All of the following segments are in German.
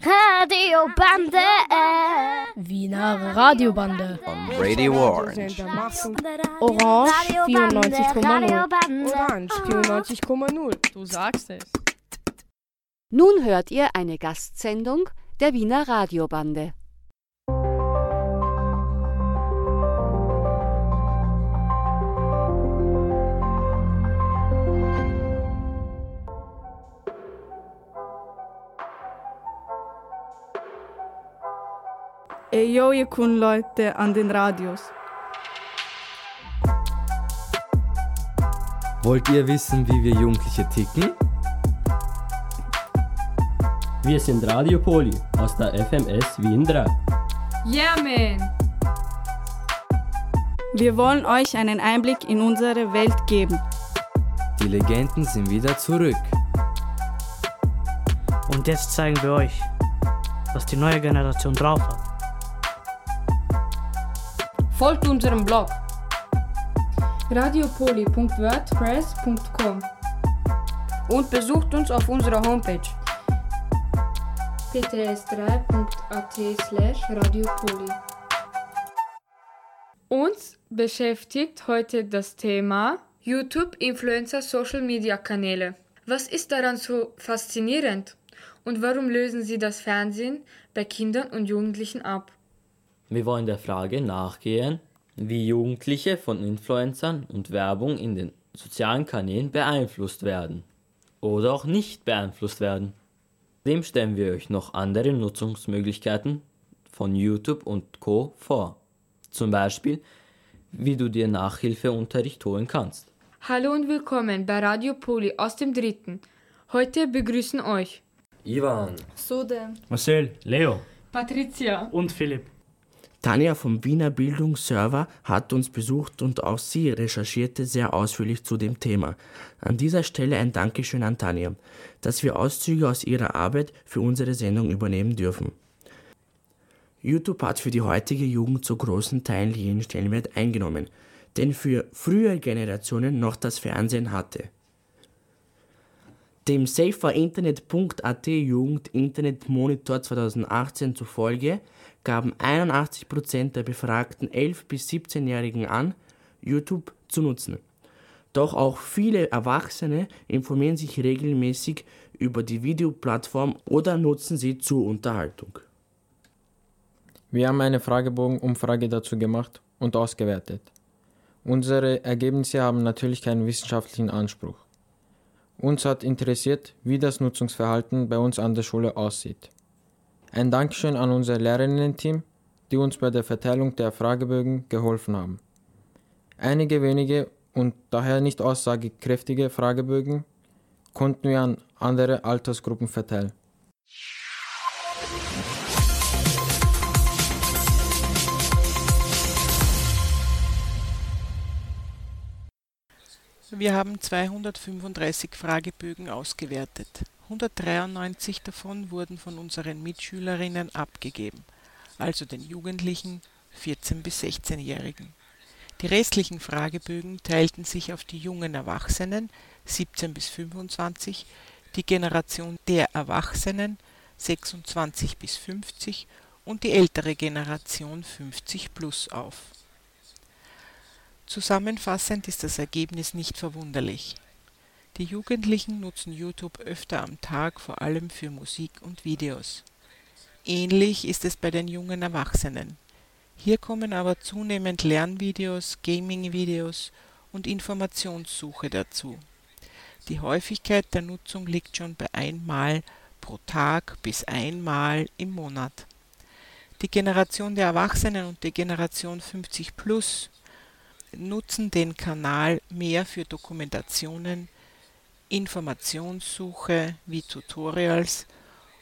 Radiobande. Wiener Radiobande. On Radio Orange. Orange 94,0. Orange 94,0. Du sagst es. Nun hört ihr eine Gastsendung der Wiener Radiobande. Ey yo, ihr coolen Leute an den Radios. Wollt ihr wissen, wie wir Jugendliche ticken? Wir sind Radio Poli aus der FMS Wien 3. Yeah, man! Wir wollen euch einen Einblick in unsere Welt geben. Die Legenden sind wieder zurück. Und jetzt zeigen wir euch, was die neue Generation drauf hat. Folgt unserem Blog radiopoli.wordpress.com und besucht uns auf unserer Homepage pts3.at slash radiopoli. Uns beschäftigt heute das Thema YouTube, Influencer, Social Media Kanäle. Was ist daran so faszinierend und warum lösen sie das Fernsehen bei Kindern und Jugendlichen ab? Wir wollen der Frage nachgehen, wie Jugendliche von Influencern und Werbung in den sozialen Kanälen beeinflusst werden oder auch nicht beeinflusst werden. Dem stellen wir euch noch andere Nutzungsmöglichkeiten von YouTube und Co. vor. Zum Beispiel, wie du dir Nachhilfeunterricht holen kannst. Hallo und willkommen bei Radio Poli aus dem Dritten. Heute begrüßen euch Ivan, Sude. Marcel, Leo Patricia und Philipp. Tanja vom Wiener Bildungsserver hat uns besucht und auch sie recherchierte sehr ausführlich zu dem Thema. An dieser Stelle ein Dankeschön an Tanja, dass wir Auszüge aus ihrer Arbeit für unsere Sendung übernehmen dürfen. YouTube hat für die heutige Jugend zu großen Teilen jenen Stellenwert eingenommen, den für frühere Generationen noch das Fernsehen hatte. Dem SaferInternet.at Jugend Internet Monitor 2018 zufolge gaben 81% der befragten 11- bis 17-Jährigen an, YouTube zu nutzen. Doch auch viele Erwachsene informieren sich regelmäßig über die Videoplattform oder nutzen sie zur Unterhaltung. Wir haben eine Fragebogen-Umfrage dazu gemacht und ausgewertet. Unsere Ergebnisse haben natürlich keinen wissenschaftlichen Anspruch. Uns hat interessiert, wie das Nutzungsverhalten bei uns an der Schule aussieht. Ein Dankeschön an unser Lehrerinnen-Team, die uns bei der Verteilung der Fragebögen geholfen haben. Einige wenige und daher nicht aussagekräftige Fragebögen konnten wir an andere Altersgruppen verteilen. Wir haben 235 Fragebögen ausgewertet. 193 davon wurden von unseren Mitschülerinnen abgegeben, also den Jugendlichen 14 bis 16-Jährigen. Die restlichen Fragebögen teilten sich auf die jungen Erwachsenen 17 bis 25, die Generation der Erwachsenen 26 bis 50 und die ältere Generation 50 plus auf. Zusammenfassend ist das Ergebnis nicht verwunderlich. Die Jugendlichen nutzen YouTube öfter am Tag vor allem für Musik und Videos. Ähnlich ist es bei den jungen Erwachsenen. Hier kommen aber zunehmend Lernvideos, Gaming-Videos und Informationssuche dazu. Die Häufigkeit der Nutzung liegt schon bei einmal pro Tag bis einmal im Monat. Die Generation der Erwachsenen und die Generation 50 plus nutzen den Kanal mehr für Dokumentationen, Informationssuche wie Tutorials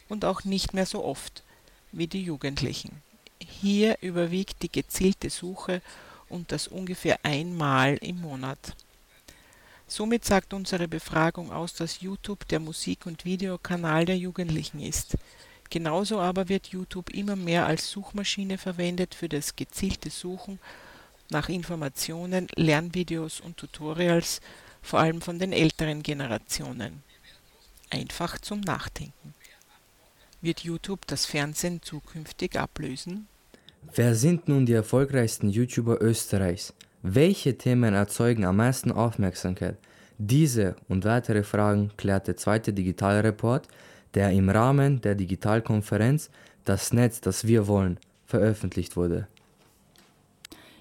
und auch nicht mehr so oft wie die Jugendlichen. Hier überwiegt die gezielte Suche und das ungefähr einmal im Monat. Somit sagt unsere Befragung aus, dass YouTube der Musik- und Videokanal der Jugendlichen ist. Genauso aber wird YouTube immer mehr als Suchmaschine verwendet für das gezielte Suchen nach Informationen, Lernvideos und Tutorials, vor allem von den älteren Generationen. Einfach zum Nachdenken. Wird YouTube das Fernsehen zukünftig ablösen? Wer sind nun die erfolgreichsten YouTuber Österreichs? Welche Themen erzeugen am meisten Aufmerksamkeit? Diese und weitere Fragen klärt der zweite Digitalreport, der im Rahmen der Digitalkonferenz Das Netz, das wir wollen, veröffentlicht wurde.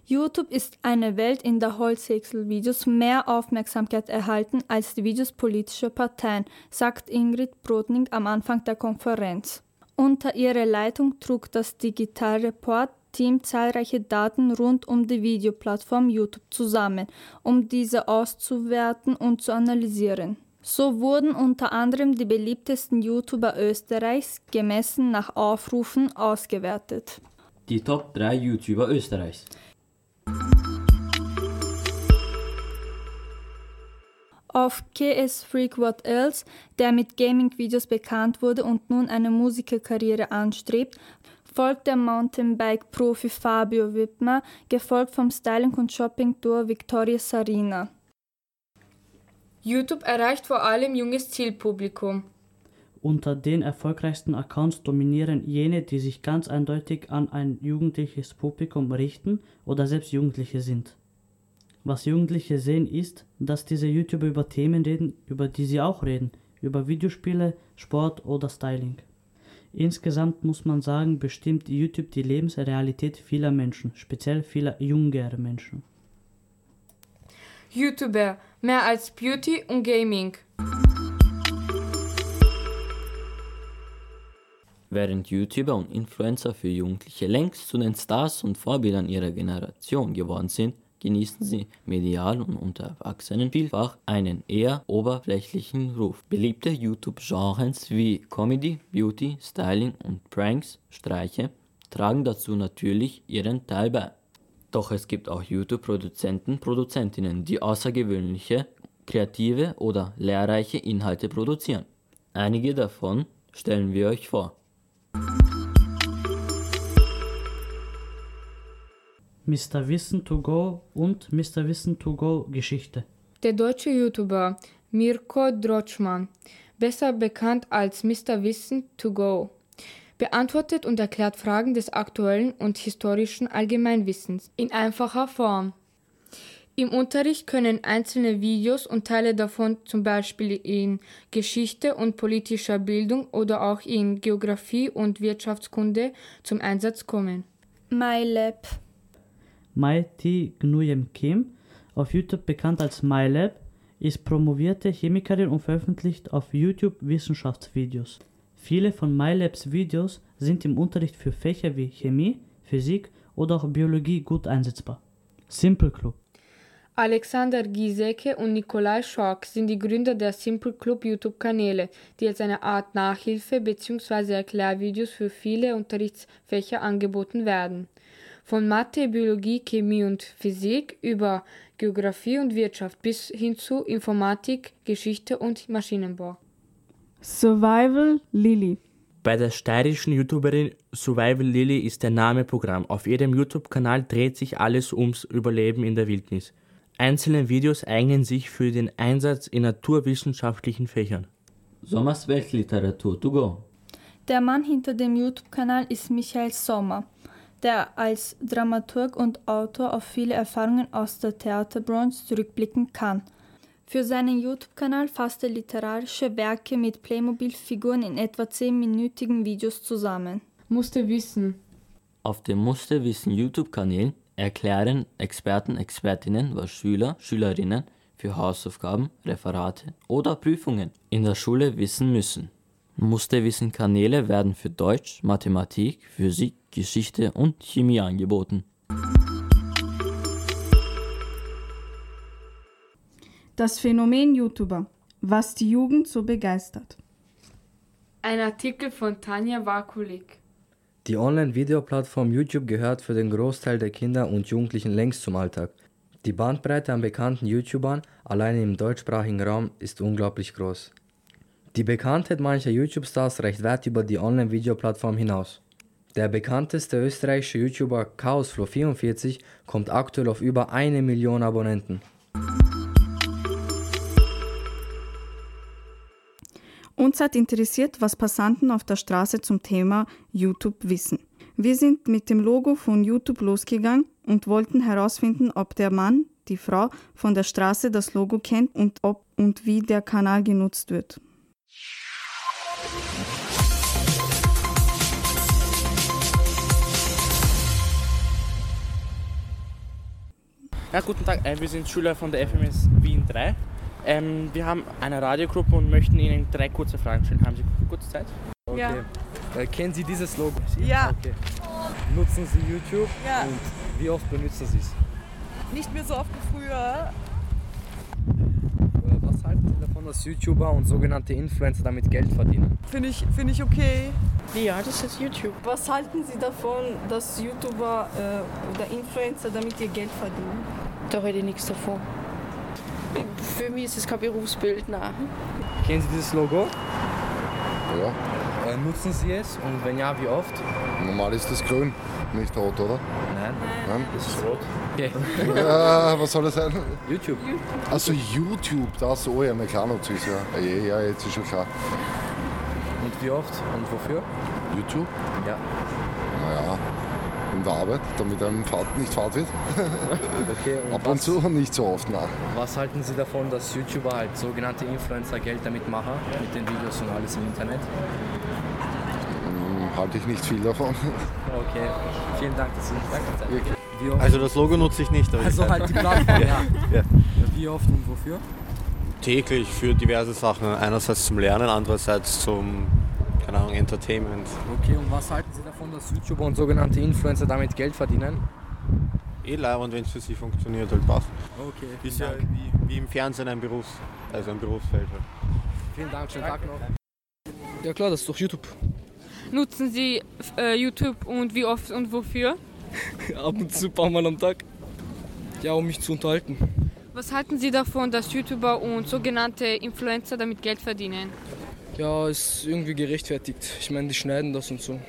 YouTube ist eine Welt, in der Holzhäcksel-Videos mehr Aufmerksamkeit erhalten als die Videos politischer Parteien, sagt Ingrid Brodning am Anfang der Konferenz. Unter ihrer Leitung trug das Digitalreport-Team zahlreiche Daten rund um die Videoplattform YouTube zusammen, um diese auszuwerten und zu analysieren. So wurden unter anderem die beliebtesten YouTuber Österreichs gemessen nach Aufrufen ausgewertet. Die Top 3 YouTuber Österreichs. Auf KS Freak What Else, der mit Gaming-Videos bekannt wurde und nun eine Musikerkarriere anstrebt, folgt der Mountainbike-Profi Fabio Wittmer, gefolgt vom Styling- und Shopping-Duo Victoria Sarina. YouTube erreicht vor allem junges Zielpublikum. Unter den erfolgreichsten Accounts dominieren jene, die sich ganz eindeutig an ein jugendliches Publikum richten oder selbst Jugendliche sind. Was Jugendliche sehen ist, dass diese YouTuber über Themen reden, über die sie auch reden, über Videospiele, Sport oder Styling. Insgesamt muss man sagen, bestimmt YouTube die Lebensrealität vieler Menschen, speziell vieler jüngerer Menschen. YouTuber, mehr als Beauty und Gaming. Während YouTuber und Influencer für Jugendliche längst zu den Stars und Vorbildern ihrer Generation geworden sind, genießen sie medial und unter Erwachsenen vielfach einen eher oberflächlichen Ruf. Beliebte YouTube-Genres wie Comedy, Beauty, Styling und Pranks, Streiche, tragen dazu natürlich ihren Teil bei. Doch es gibt auch YouTube-Produzenten, Produzentinnen, die außergewöhnliche, kreative oder lehrreiche Inhalte produzieren. Einige davon stellen wir euch vor. Mr. Wissen to go und Mr. Wissen to go Geschichte. Der deutsche YouTuber Mirko Drotschmann, besser bekannt als Mr. Wissen to go, beantwortet und erklärt Fragen des aktuellen und historischen Allgemeinwissens in einfacher Form. Im Unterricht können einzelne Videos und Teile davon zum Beispiel in Geschichte und politischer Bildung oder auch in Geographie und Wirtschaftskunde zum Einsatz kommen. MyLab Mai T. Gnuyem Kim, auf YouTube bekannt als MyLab, ist promovierte Chemikerin und veröffentlicht auf YouTube Wissenschaftsvideos. Viele von MyLabs Videos sind im Unterricht für Fächer wie Chemie, Physik oder auch Biologie gut einsetzbar. Simple Club Alexander Giesecke und Nikolai Schork sind die Gründer der Simple Club YouTube-Kanäle, die als eine Art Nachhilfe bzw. Erklärvideos für viele Unterrichtsfächer angeboten werden. Von Mathe, Biologie, Chemie und Physik über Geographie und Wirtschaft bis hin zu Informatik, Geschichte und Maschinenbau. Survival Lily bei der steirischen YouTuberin Survival Lily ist der Name Programm. Auf ihrem YouTube-Kanal dreht sich alles ums Überleben in der Wildnis. Einzelne Videos eignen sich für den Einsatz in naturwissenschaftlichen Fächern. Sommers Weltliteratur to go. Der Mann hinter dem YouTube-Kanal ist Michael Sommer, der als Dramaturg und Autor auf viele Erfahrungen aus der Theaterbranche zurückblicken kann. Für seinen YouTube-Kanal fasst er literarische Werke mit Playmobil-Figuren in etwa 10-minütigen Videos zusammen. Musste wissen. Auf dem Musste wissen YouTube-Kanal erklären Experten, Expertinnen, was Schüler, Schülerinnen für Hausaufgaben, Referate oder Prüfungen in der Schule wissen müssen. Musste-Wissen-Kanäle werden für Deutsch, Mathematik, Physik, Geschichte und Chemie angeboten. Das Phänomen YouTuber, was die Jugend so begeistert. Ein Artikel von Tanja Wakulik. Die Online-Videoplattform YouTube gehört für den Großteil der Kinder und Jugendlichen längst zum Alltag. Die Bandbreite an bekannten YouTubern allein im deutschsprachigen Raum ist unglaublich groß. Die Bekanntheit mancher YouTube-Stars reicht weit über die Online-Videoplattform hinaus. Der bekannteste österreichische YouTuber Chaosflow44 kommt aktuell auf über eine Million Abonnenten. Uns hat interessiert, was Passanten auf der Straße zum Thema YouTube wissen. Wir sind mit dem Logo von YouTube losgegangen und wollten herausfinden, ob der Mann, die Frau von der Straße das Logo kennt und ob und wie der Kanal genutzt wird. Ja, guten Tag, äh, wir sind Schüler von der FMS Wien 3. Ähm, wir haben eine Radiogruppe und möchten Ihnen drei kurze Fragen stellen. Haben Sie kurz Zeit? Okay. Ja. Äh, kennen Sie dieses Logo? Ja. Okay. Nutzen Sie YouTube? Ja. Und wie oft benutzen Sie es? Nicht mehr so oft wie früher. Dass YouTuber und sogenannte Influencer damit Geld verdienen? Finde ich, find ich okay. Ja, das ist YouTube. Was halten Sie davon, dass YouTuber äh, oder Influencer damit ihr Geld verdienen? Da rede ich nichts davon. Für mich ist es kein Berufsbild, nein. Kennen Sie dieses Logo? Ja. Äh, nutzen Sie es und wenn ja, wie oft? Normal ist das grün, nicht rot, oder? Nein. Nein? Das ist rot. Okay. Ja, was soll das sein? YouTube. Also YouTube, das, oh ja, nutze ich ja. Ja, ja, jetzt ist schon klar. Und wie oft und wofür? YouTube? Ja. Naja, in der Arbeit, damit einem Fahrt, nicht Fahrt wird. Okay, und Ab und was- zu, nicht so oft, nein. Was halten Sie davon, dass YouTuber halt sogenannte Influencer Geld damit machen, mit den Videos und alles im Internet? Halte ich nicht viel davon. Okay, vielen Dank, dass Sie danke. Wie oft? Also das Logo nutze ich nicht. aber Also ich- halt die Plattform, ja. ja. Wie oft und wofür? Täglich für diverse Sachen. Einerseits zum Lernen, andererseits zum, keine Ahnung, Entertainment. Okay, und was halten Sie davon, dass YouTuber und sogenannte Influencer damit Geld verdienen? Eh leibend, wenn es für sie funktioniert, halt passt. Okay, Ist ja wie, wie im Fernsehen ein Berufs, also ein Berufsfeld halt. Vielen Dank, schönen Tag noch. Ja klar, das ist doch YouTube. Nutzen Sie äh, YouTube und wie oft und wofür? Ab und zu ein paar Mal am Tag. Ja, um mich zu unterhalten. Was halten Sie davon, dass YouTuber und sogenannte Influencer damit Geld verdienen? Ja, ist irgendwie gerechtfertigt. Ich meine, die schneiden das und so.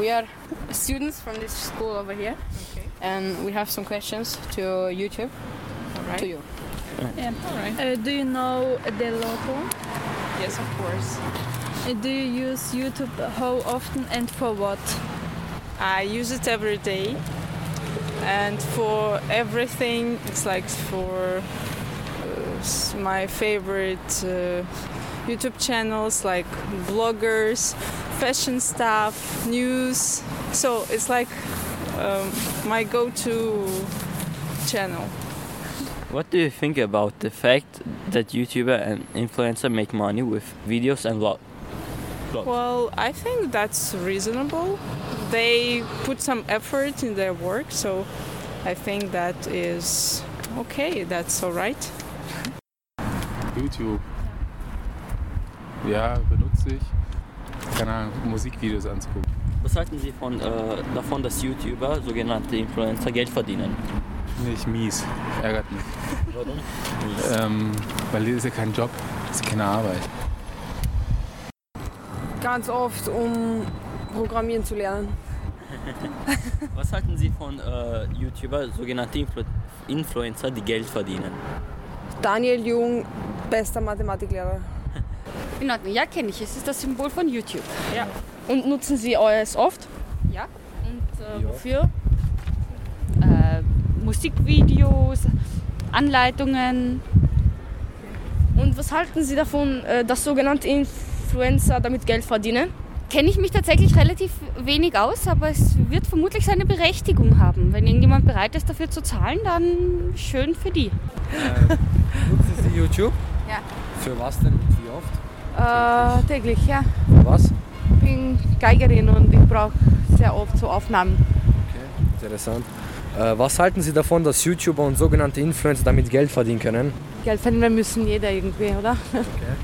We are students from this school over here, and we have some questions to YouTube. To you. Yeah. Uh, do you know the logo? Yes, of course. Uh, do you use YouTube how often and for what? I use it every day. And for everything, it's like for uh, my favorite uh, YouTube channels like bloggers, fashion stuff, news. So it's like um, my go to channel. What do you think about the fact that YouTuber and influencer make money with videos and vlog? Vlogs? Well, I think that's reasonable. They put some effort in their work, so I think that is okay. That's all right. YouTube. Ja, benutze ich. Keine Ahnung, Musikvideos anzugucken. Was halten Sie von, äh, davon, dass YouTuber, sogenannte Influencer, Geld verdienen? Nicht mies. Ärgert mich. Warum? Ähm, weil das ist ja kein Job, das ist keine Arbeit. Ganz oft, um Programmieren zu lernen. Was halten Sie von äh, YouTuber, sogenannte Influ Influencer, die Geld verdienen? Daniel Jung, bester Mathematiklehrer. In Ordnung, ja, kenne ich. Es ist das Symbol von YouTube. Ja. Und nutzen Sie es oft? Ja. Und äh, Ja. wofür? Äh, Musikvideos, Anleitungen. Und was halten Sie davon, äh, dass sogenannte Influencer damit Geld verdienen? Kenne ich mich tatsächlich relativ wenig aus, aber es wird vermutlich seine Berechtigung haben. Wenn irgendjemand bereit ist, dafür zu zahlen, dann schön für die. Nutzen Sie YouTube? Ja. Für was denn und wie oft? Äh, täglich, ja. Für was? Ich bin Geigerin und ich brauche sehr oft so Aufnahmen. Interessant. Äh, was halten Sie davon, dass YouTuber und sogenannte Influencer damit Geld verdienen können? Geld verdienen müssen jeder irgendwie, oder? Okay.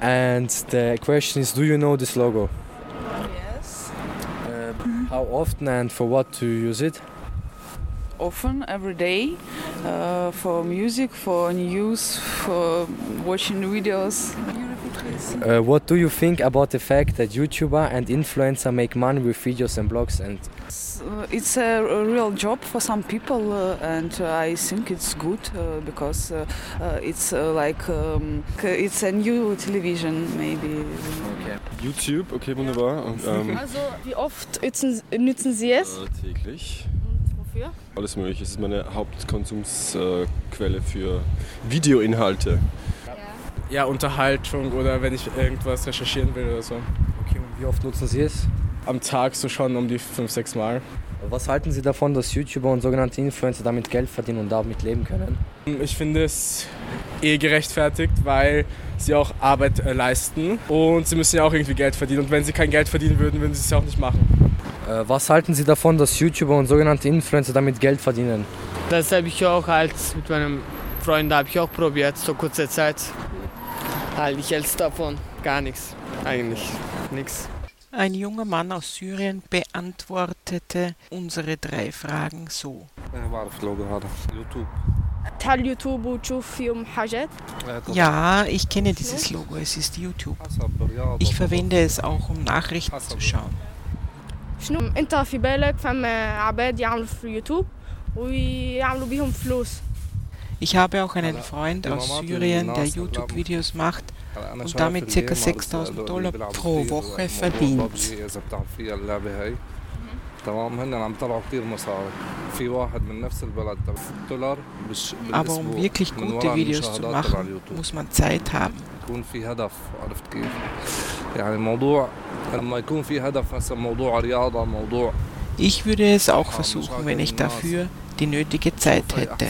And the question is, do you know this logo? Yes. Uh, how often and for what to use it? Often, every day, uh, for music, for news, for watching videos. Uh, what do you think about the fact that YouTuber and influencer make money with videos and blogs and Uh, it's a real job for some people, uh, and uh, I think it's good uh, because uh, uh, it's uh, like um, it's a new television, maybe. YouTube, okay, wunderbar. Und, ähm, Also, wie oft nützen, Sie es? äh, täglich. Wofür? Alles mögliche. Es ist meine Hauptkonsumsquelle äh, für Videoinhalte. Ja, Unterhaltung oder wenn ich irgendwas recherchieren will oder so. Okay, und wie oft nutzen Sie es? Am Tag so schon um die 5, 6 Mal. Was halten Sie davon, dass YouTuber und sogenannte Influencer damit Geld verdienen und damit leben können? Ich finde es eh gerechtfertigt, weil sie auch Arbeit äh, leisten und sie müssen ja auch irgendwie Geld verdienen. Und wenn sie kein Geld verdienen würden, würden sie es ja auch nicht machen. Äh, was halten Sie davon, dass YouTuber und sogenannte Influencer damit Geld verdienen? Das habe ich auch als mit meinem Freund habe ich auch probiert, so kurze Zeit Halt, ich hält's davon gar nichts. Eigentlich nichts. Ein junger Mann aus Syrien beantwortete unsere drei Fragen so. بعرف اللوجو هذا يوتيوب هل يوتيوب وتشوف فيهم حاجات؟ Ja, ich kenne dieses Logo, es ist YouTube. Ich verwende es auch, um Nachrichten zu schauen. شنو انت في بالك فما عباد يعملوا في يوتيوب ويعملوا بيهم فلوس Ich habe auch einen Freund aus Syrien, der YouTube-Videos macht und damit ca. 6000 Dollar pro Woche verdient. اذا بتعرف فيها اللعبه هي تمام هن عم يطلعوا كثير مصاري في واحد من نفس البلد دولار بالش... Aber um wirklich من gute وراء Videos zu المشاهدات تبع machen, اليوتيوب. muss man Zeit haben. يكون في هدف عرفت كيف؟ يعني الموضوع لما يكون في هدف مثلا موضوع رياضه موضوع Ich würde es auch versuchen, wenn ich dafür die nötige Zeit hätte.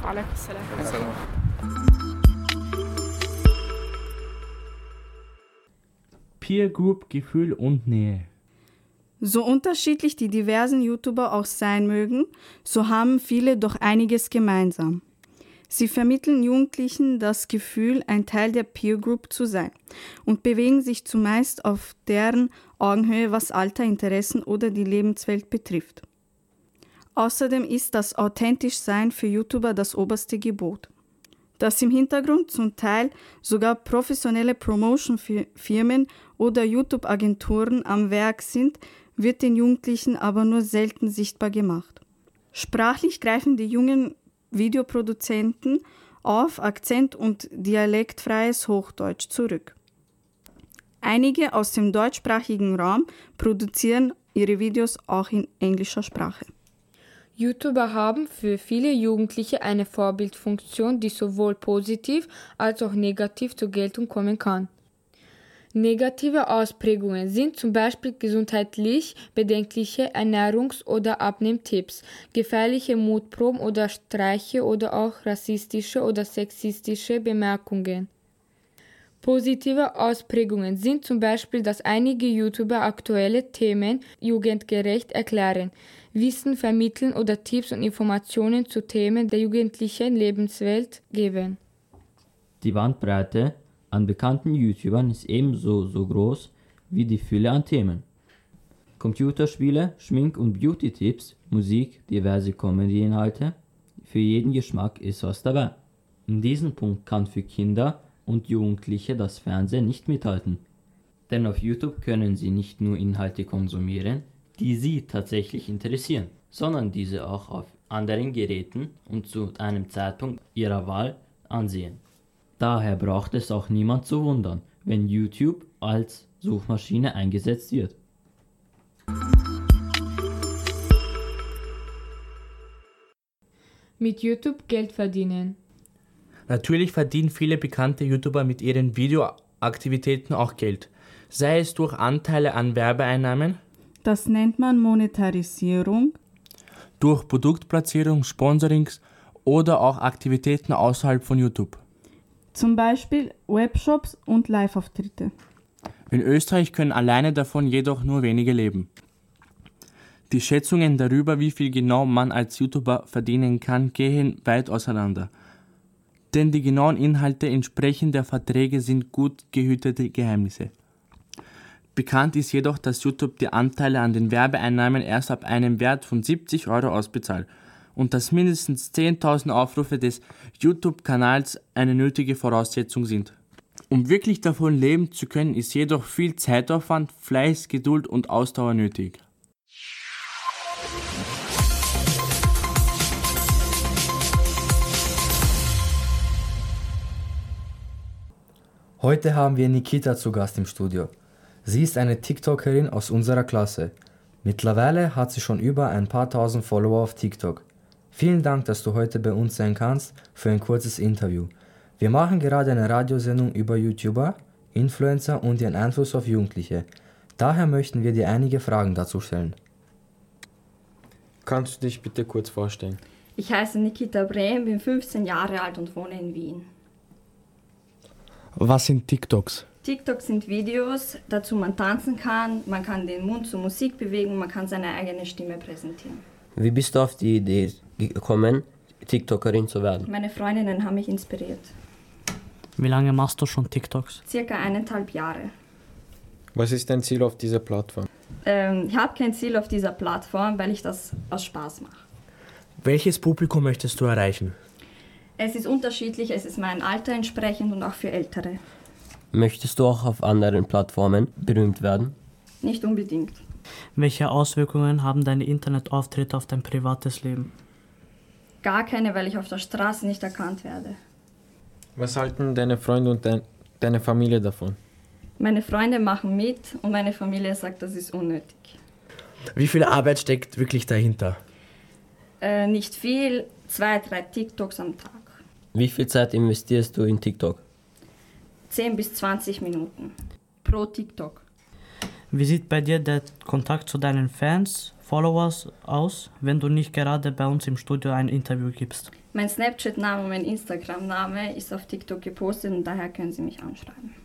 اوكي شكرا وعليكم السلام Peer Group, Gefühl und Nähe. So unterschiedlich die diversen YouTuber auch sein mögen, so haben viele doch einiges gemeinsam. Sie vermitteln Jugendlichen das Gefühl, ein Teil der Peer Group zu sein und bewegen sich zumeist auf deren Augenhöhe, was Alter, Interessen oder die Lebenswelt betrifft. Außerdem ist das authentisch Sein für YouTuber das oberste Gebot. Dass im Hintergrund zum Teil sogar professionelle Promotion-Firmen oder YouTube-Agenturen am Werk sind, wird den Jugendlichen aber nur selten sichtbar gemacht. Sprachlich greifen die jungen Videoproduzenten auf Akzent- und dialektfreies Hochdeutsch zurück. Einige aus dem deutschsprachigen Raum produzieren ihre Videos auch in englischer Sprache. YouTuber haben für viele Jugendliche eine Vorbildfunktion, die sowohl positiv als auch negativ zur Geltung kommen kann. Negative Ausprägungen sind zum Beispiel gesundheitlich bedenkliche Ernährungs- oder Abnehmtipps, gefährliche Mutproben oder Streiche oder auch rassistische oder sexistische Bemerkungen. Positive Ausprägungen sind zum Beispiel, dass einige YouTuber aktuelle Themen jugendgerecht erklären, Wissen vermitteln oder Tipps und Informationen zu Themen der jugendlichen Lebenswelt geben. Die Bandbreite an bekannten YouTubern ist ebenso so groß wie die Fülle an Themen. Computerspiele, Schmink- und Beauty-Tipps, Musik, diverse Comedy-Inhalte, für jeden Geschmack ist was dabei. In diesem Punkt kann für Kinder und Jugendliche das Fernsehen nicht mithalten. Denn auf YouTube können sie nicht nur Inhalte konsumieren, die sie tatsächlich interessieren, sondern diese auch auf anderen Geräten und zu einem Zeitpunkt ihrer Wahl ansehen. Daher braucht es auch niemand zu wundern, wenn YouTube als Suchmaschine eingesetzt wird. Mit YouTube Geld verdienen. Natürlich verdienen viele bekannte YouTuber mit ihren Videoaktivitäten auch Geld. Sei es durch Anteile an Werbeeinnahmen, Das nennt man Monetarisierung. durch Produktplatzierung, Sponsorings oder auch Aktivitäten außerhalb von YouTube. Zum Beispiel Webshops und Live-Auftritte. In Österreich können alleine davon jedoch nur wenige leben. Die Schätzungen darüber, wie viel genau man als YouTuber verdienen kann, gehen weit auseinander. Denn die genauen Inhalte entsprechend der Verträge sind gut gehütete Geheimnisse. Bekannt ist jedoch, dass YouTube die Anteile an den Werbeeinnahmen erst ab einem Wert von 70 Euro ausbezahlt, und dass mindestens 10.000 Aufrufe des YouTube-Kanals eine nötige Voraussetzung sind. Um wirklich davon leben zu können, ist jedoch viel Zeitaufwand, Fleiß, Geduld und Ausdauer nötig. Heute haben wir Nikita zu Gast im Studio. Sie ist eine TikTokerin aus unserer Klasse. Mittlerweile hat sie schon über ein paar tausend Follower auf TikTok. Vielen Dank, dass du heute bei uns sein kannst für ein kurzes Interview. Wir machen gerade eine Radiosendung über YouTuber, Influencer und ihren Einfluss auf Jugendliche. Daher möchten wir dir einige Fragen dazu stellen. Kannst du dich bitte kurz vorstellen? Ich heiße Nikita Brehm, bin 15 Jahre alt und wohne in Wien. Was sind TikToks? TikToks sind Videos, dazu man tanzen kann, man kann den Mund zur Musik bewegen, man kann seine eigene Stimme präsentieren. Wie bist du auf die Idee gekommen, TikTokerin zu werden? Meine Freundinnen haben mich inspiriert. Wie lange machst du schon TikToks? Circa eineinhalb Jahre. Was ist dein Ziel auf dieser Plattform? Ähm, ich habe kein Ziel auf dieser Plattform, weil ich das aus Spaß mache. Welches Publikum möchtest du erreichen? Es ist unterschiedlich, es ist mein Alter entsprechend und auch für Ältere. Möchtest du auch auf anderen Plattformen berühmt werden? Nicht unbedingt. Welche Auswirkungen haben deine Internetauftritte auf dein privates Leben? Gar keine, weil ich auf der Straße nicht erkannt werde. Was halten deine Freunde und dein, deine Familie davon? Meine Freunde machen mit und meine Familie sagt, das ist unnötig. Wie viel Arbeit steckt wirklich dahinter? Äh, nicht viel, zwei, drei TikToks am Tag. Wie viel Zeit investierst du in TikTok? 10 bis 20 Minuten pro TikTok. Wie sieht bei dir der Kontakt zu deinen Fans, Followers aus, wenn du nicht gerade bei uns im Studio ein Interview gibst? Mein Snapchat-Name und mein Instagram-Name ist auf TikTok gepostet und daher können Sie mich anschreiben.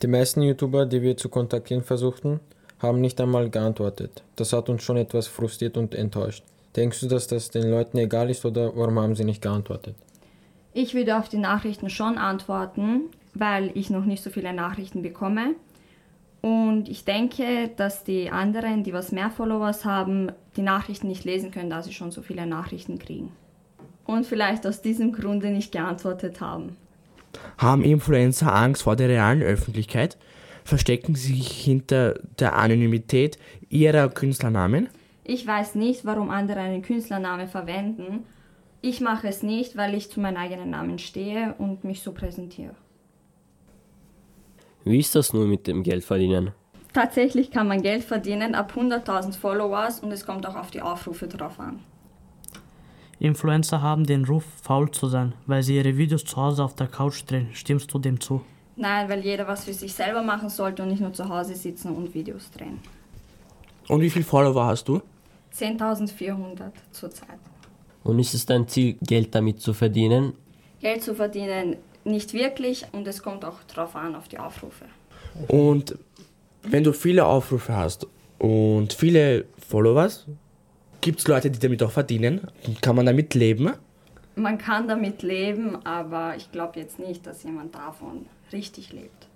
Die meisten YouTuber, die wir zu kontaktieren versuchten, haben nicht einmal geantwortet. Das hat uns schon etwas frustriert und enttäuscht. Denkst du, dass das den Leuten egal ist oder warum haben sie nicht geantwortet? Ich würde auf die Nachrichten schon antworten, weil ich noch nicht so viele Nachrichten bekomme. Und ich denke, dass die anderen, die was mehr Followers haben, die Nachrichten nicht lesen können, da sie schon so viele Nachrichten kriegen. Und vielleicht aus diesem Grunde nicht geantwortet haben. Haben Influencer Angst vor der realen Öffentlichkeit? Verstecken sie sich hinter der Anonymität ihrer Künstlernamen? Ich weiß nicht, warum andere einen Künstlernamen verwenden. Ich mache es nicht, weil ich zu meinem eigenen Namen stehe und mich so präsentiere. Wie ist das nun mit dem Geldverdienen? Tatsächlich kann man Geld verdienen ab 100.000 Followers und es kommt auch auf die Aufrufe drauf an. Influencer haben den Ruf, faul zu sein, weil sie ihre Videos zu Hause auf der Couch drehen. Stimmst du dem zu? Nein, weil jeder was für sich selber machen sollte und nicht nur zu Hause sitzen und Videos drehen. Und wie viele Follower hast du? 10.400 zurzeit. Und ist es dein Ziel, Geld damit zu verdienen? Geld zu verdienen nicht wirklich und es kommt auch drauf an, auf die Aufrufe. Und wenn du viele Aufrufe hast und viele Followers, gibt es Leute, die damit auch verdienen? Kann man damit leben? Man kann damit leben, aber ich glaube jetzt nicht, dass jemand davon richtig lebt.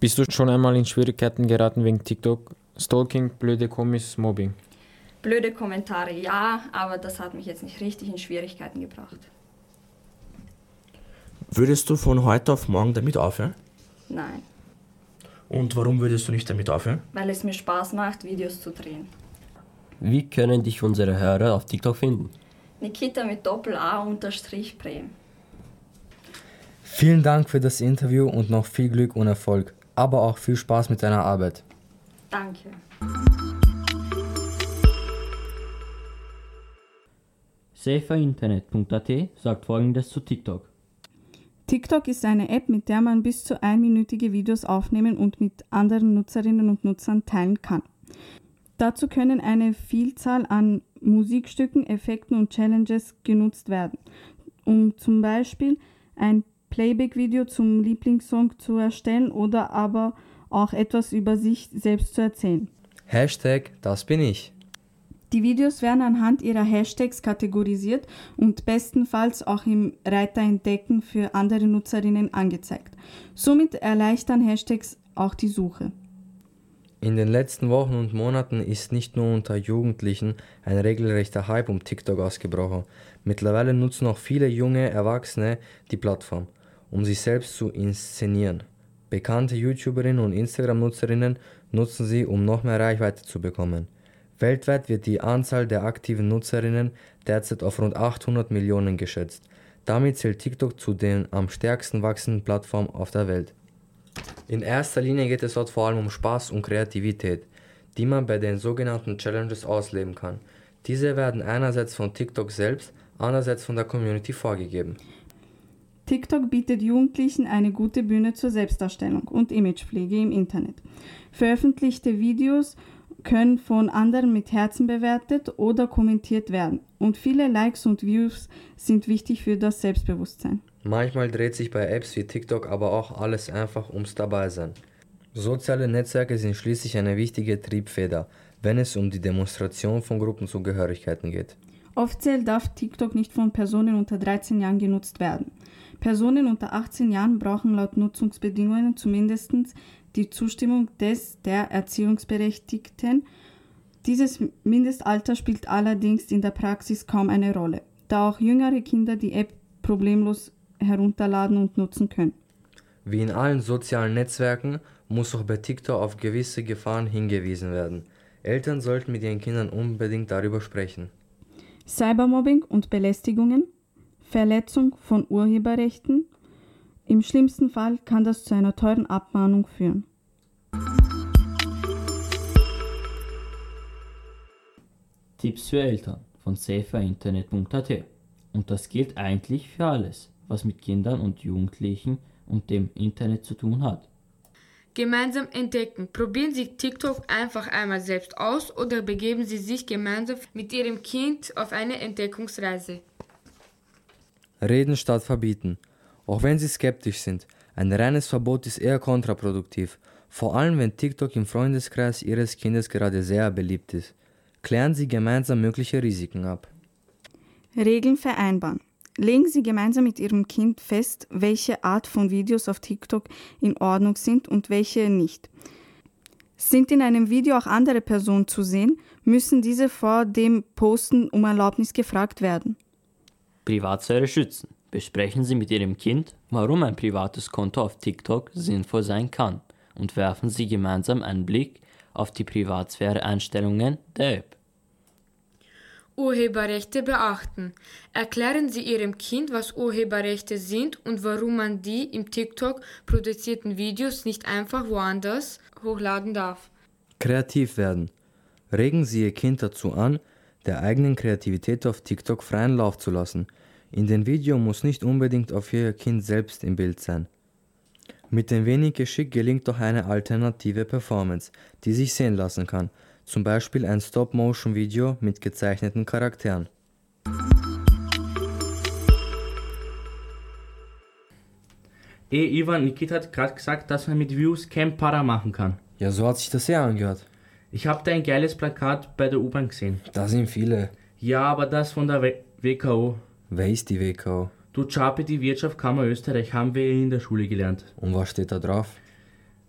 Bist du schon einmal in Schwierigkeiten geraten wegen TikTok? Stalking, blöde Kommis, Mobbing? Blöde Kommentare ja, aber das hat mich jetzt nicht richtig in Schwierigkeiten gebracht. Würdest du von heute auf morgen damit aufhören? Nein, Und warum würdest du nicht damit aufhören? weil es mir Spaß macht, Videos zu drehen. Wie können dich unsere Hörer auf TikTok finden? Nikita mit Doppel-A unterstrich Brehm. Vielen Dank für das Interview und noch viel Glück und Erfolg, aber auch viel Spaß mit deiner Arbeit. Danke. Saferinternet.at sagt folgendes zu TikTok. TikTok ist eine App, mit der man bis zu einminütige Videos aufnehmen und mit anderen Nutzerinnen und Nutzern teilen kann. Dazu können eine Vielzahl an Musikstücken, Effekten und Challenges genutzt werden, um zum Beispiel ein Playback-Video zum Lieblingssong zu erstellen oder aber auch etwas über sich selbst zu erzählen. Hashtag, das bin ich. Die Videos werden anhand ihrer Hashtags kategorisiert und bestenfalls auch im Reiter Entdecken für andere Nutzerinnen angezeigt. Somit erleichtern Hashtags auch die Suche. In den letzten Wochen und Monaten ist nicht nur unter Jugendlichen ein regelrechter Hype um TikTok ausgebrochen. Mittlerweile nutzen auch viele junge Erwachsene die Plattform, um sich selbst zu inszenieren. Bekannte YouTuberinnen und Instagram-Nutzerinnen nutzen sie, um noch mehr Reichweite zu bekommen. Weltweit wird die Anzahl der aktiven Nutzerinnen derzeit auf rund 800 Millionen geschätzt. Damit zählt TikTok zu den am stärksten wachsenden Plattformen auf der Welt. In erster Linie geht es dort vor allem um Spaß und Kreativität, die man bei den sogenannten Challenges ausleben kann. Diese werden einerseits von TikTok selbst, andererseits von der Community vorgegeben. TikTok bietet Jugendlichen eine gute Bühne zur Selbstdarstellung und Imagepflege im Internet. Veröffentlichte Videos können von anderen mit Herzen bewertet oder kommentiert werden und viele Likes und Views sind wichtig für das Selbstbewusstsein. Manchmal dreht sich bei Apps wie TikTok aber auch alles einfach ums Dabeisein. Soziale Netzwerke sind schließlich eine wichtige Triebfeder, wenn es um die Demonstration von Gruppenzugehörigkeiten geht. Offiziell darf TikTok nicht von Personen unter 13 Jahren genutzt werden. Personen unter 18 Jahren brauchen laut Nutzungsbedingungen zumindest die Zustimmung des der Erziehungsberechtigten. Dieses Mindestalter spielt allerdings in der Praxis kaum eine Rolle, da auch jüngere Kinder die App problemlos herunterladen und nutzen können. Wie in allen sozialen Netzwerken muss auch bei TikTok auf gewisse Gefahren hingewiesen werden. Eltern sollten mit ihren Kindern unbedingt darüber sprechen. Cybermobbing und Belästigungen, Verletzung von Urheberrechten. Im schlimmsten Fall kann das zu einer teuren Abmahnung führen. Tipps für Eltern von saferinternet.at. Und das gilt eigentlich für alles, was mit Kindern und Jugendlichen und dem Internet zu tun hat. Gemeinsam entdecken. Probieren Sie TikTok einfach einmal selbst aus oder begeben Sie sich gemeinsam mit Ihrem Kind auf eine Entdeckungsreise. Reden statt verbieten. Auch wenn Sie skeptisch sind, ein reines Verbot ist eher kontraproduktiv, vor allem wenn TikTok im Freundeskreis Ihres Kindes gerade sehr beliebt ist. Klären Sie gemeinsam mögliche Risiken ab. Regeln vereinbaren. Legen Sie gemeinsam mit Ihrem Kind fest, welche Art von Videos auf TikTok in Ordnung sind und welche nicht. Sind in einem Video auch andere Personen zu sehen, müssen diese vor dem Posten um Erlaubnis gefragt werden. Privatsphäre schützen. Besprechen Sie mit Ihrem Kind, warum ein privates Konto auf TikTok sinnvoll sein kann und werfen Sie gemeinsam einen Blick auf die Privatsphäre-Einstellungen der App. Urheberrechte beachten. Erklären Sie Ihrem Kind, was Urheberrechte sind und warum man die im TikTok produzierten Videos nicht einfach woanders hochladen darf. Kreativ werden. Regen Sie Ihr Kind dazu an, der eigenen Kreativität auf TikTok freien Lauf zu lassen. In dem Video muss nicht unbedingt auf Ihr Kind selbst im Bild sein. Mit ein wenig Geschick gelingt doch eine alternative Performance, die sich sehen lassen kann – zum Beispiel ein Stop-Motion-Video mit gezeichneten Charakteren. Ey, Ivan, Nikita hat gerade gesagt, dass man mit Views kein Para machen kann. Ja, so hat sich das ja angehört. Ich habe da ein geiles Plakat bei der U-Bahn gesehen. Da sind viele. Ja, aber das von der w WKO. Wer ist die WKO? Du Chape, die Wirtschaftskammer Österreich, haben wir in der Schule gelernt. Und was steht da drauf?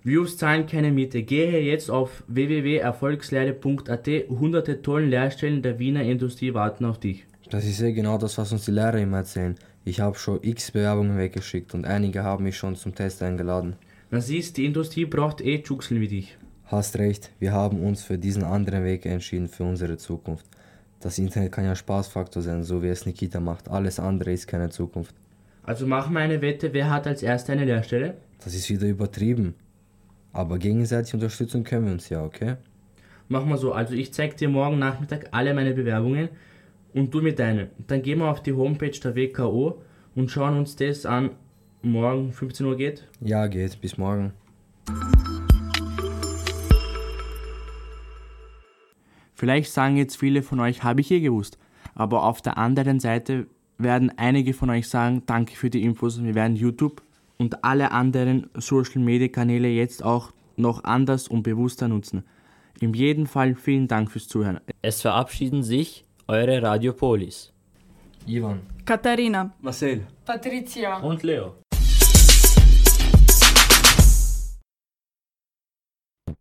Views zahlen keine Miete. Gehe jetzt auf www.erfolgslehre.at. Hunderte tollen Lehrstellen der Wiener Industrie warten auf dich. Das ist eh genau das, was uns die Lehrer immer erzählen. Ich habe schon x Bewerbungen weggeschickt und einige haben mich schon zum Test eingeladen. Na siehst, die Industrie braucht eh Juxeln wie dich. Hast recht, wir haben uns für diesen anderen Weg entschieden für unsere Zukunft. Das Internet kann ja Spaßfaktor sein, so wie es Nikita macht. Alles andere ist keine Zukunft. Also machen wir eine Wette, wer hat als erster eine Lehrstelle? Das ist wieder übertrieben. Aber gegenseitig unterstützen können wir uns ja, okay? Machen wir so, also ich zeig dir morgen Nachmittag alle meine Bewerbungen und du mir deine. Dann gehen wir auf die Homepage der WKO und schauen uns das an. Morgen 15 Uhr geht? Ja, geht. Bis morgen. Vielleicht sagen jetzt viele von euch, habe ich eh gewusst. Aber auf der anderen Seite werden einige von euch sagen, danke für die Infos. Wir werden YouTube und alle anderen Social-Media-Kanäle jetzt auch noch anders und bewusster nutzen. In jedem Fall vielen Dank fürs Zuhören. Es verabschieden sich eure Radiopolis. Ivan. Katharina. Marcel. Patricia. Und Leo.